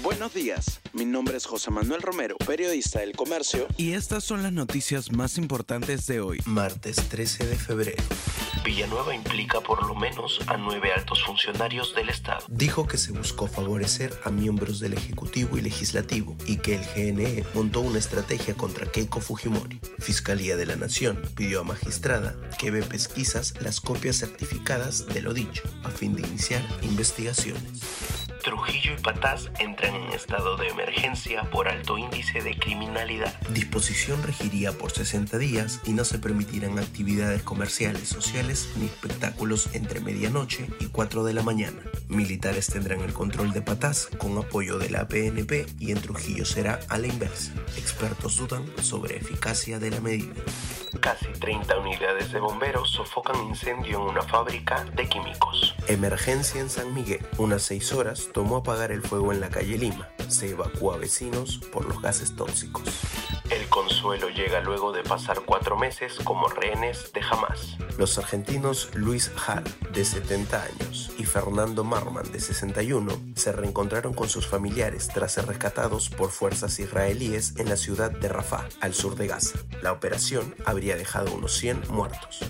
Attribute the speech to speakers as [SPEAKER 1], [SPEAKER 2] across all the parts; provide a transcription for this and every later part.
[SPEAKER 1] Buenos días, mi nombre es José Manuel Romero, periodista del Comercio.
[SPEAKER 2] Y estas son las noticias más importantes de hoy,
[SPEAKER 3] martes 13 de febrero.
[SPEAKER 4] Villanueva implica por lo menos a nueve altos funcionarios del Estado.
[SPEAKER 3] Dijo que se buscó favorecer a miembros del Ejecutivo y Legislativo y que el GNE montó una estrategia contra Keiko Fujimori. Fiscalía de la Nación pidió a magistrada que ve pesquisas las copias certificadas de lo dicho a fin de iniciar investigaciones.
[SPEAKER 4] Trujillo y Patás entran en estado de emergencia por alto índice de criminalidad.
[SPEAKER 3] Disposición regiría por 60 días y no se permitirán actividades comerciales, sociales ni espectáculos entre medianoche y 4 de la mañana. Militares tendrán el control de Patás con apoyo de la PNP y en Trujillo será a la inversa. Expertos dudan sobre eficacia de la medida.
[SPEAKER 4] Casi 30 unidades de bomberos sofocan incendio en una fábrica de químicos.
[SPEAKER 3] Emergencia en San Miguel. Unas 6 horas tomó apagar el fuego en la calle Lima. Se evacúa a vecinos por los gases tóxicos.
[SPEAKER 4] El consuelo llega luego de pasar cuatro meses como rehenes de Hamas.
[SPEAKER 3] Los argentinos Luis Hall, de 70 años, Fernando Marman, de 61, se reencontraron con sus familiares tras ser rescatados por fuerzas israelíes en la ciudad de Rafah, al sur de Gaza. La operación habría dejado unos 100 muertos.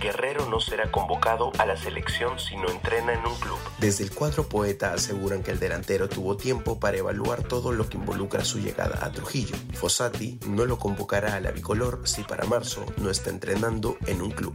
[SPEAKER 4] Guerrero no será convocado a la selección si no entrena en un club.
[SPEAKER 3] Desde el cuadro poeta aseguran que el delantero tuvo tiempo para evaluar todo lo que involucra su llegada a Trujillo. Fossati no lo convocará a la bicolor si para marzo no está entrenando en un club.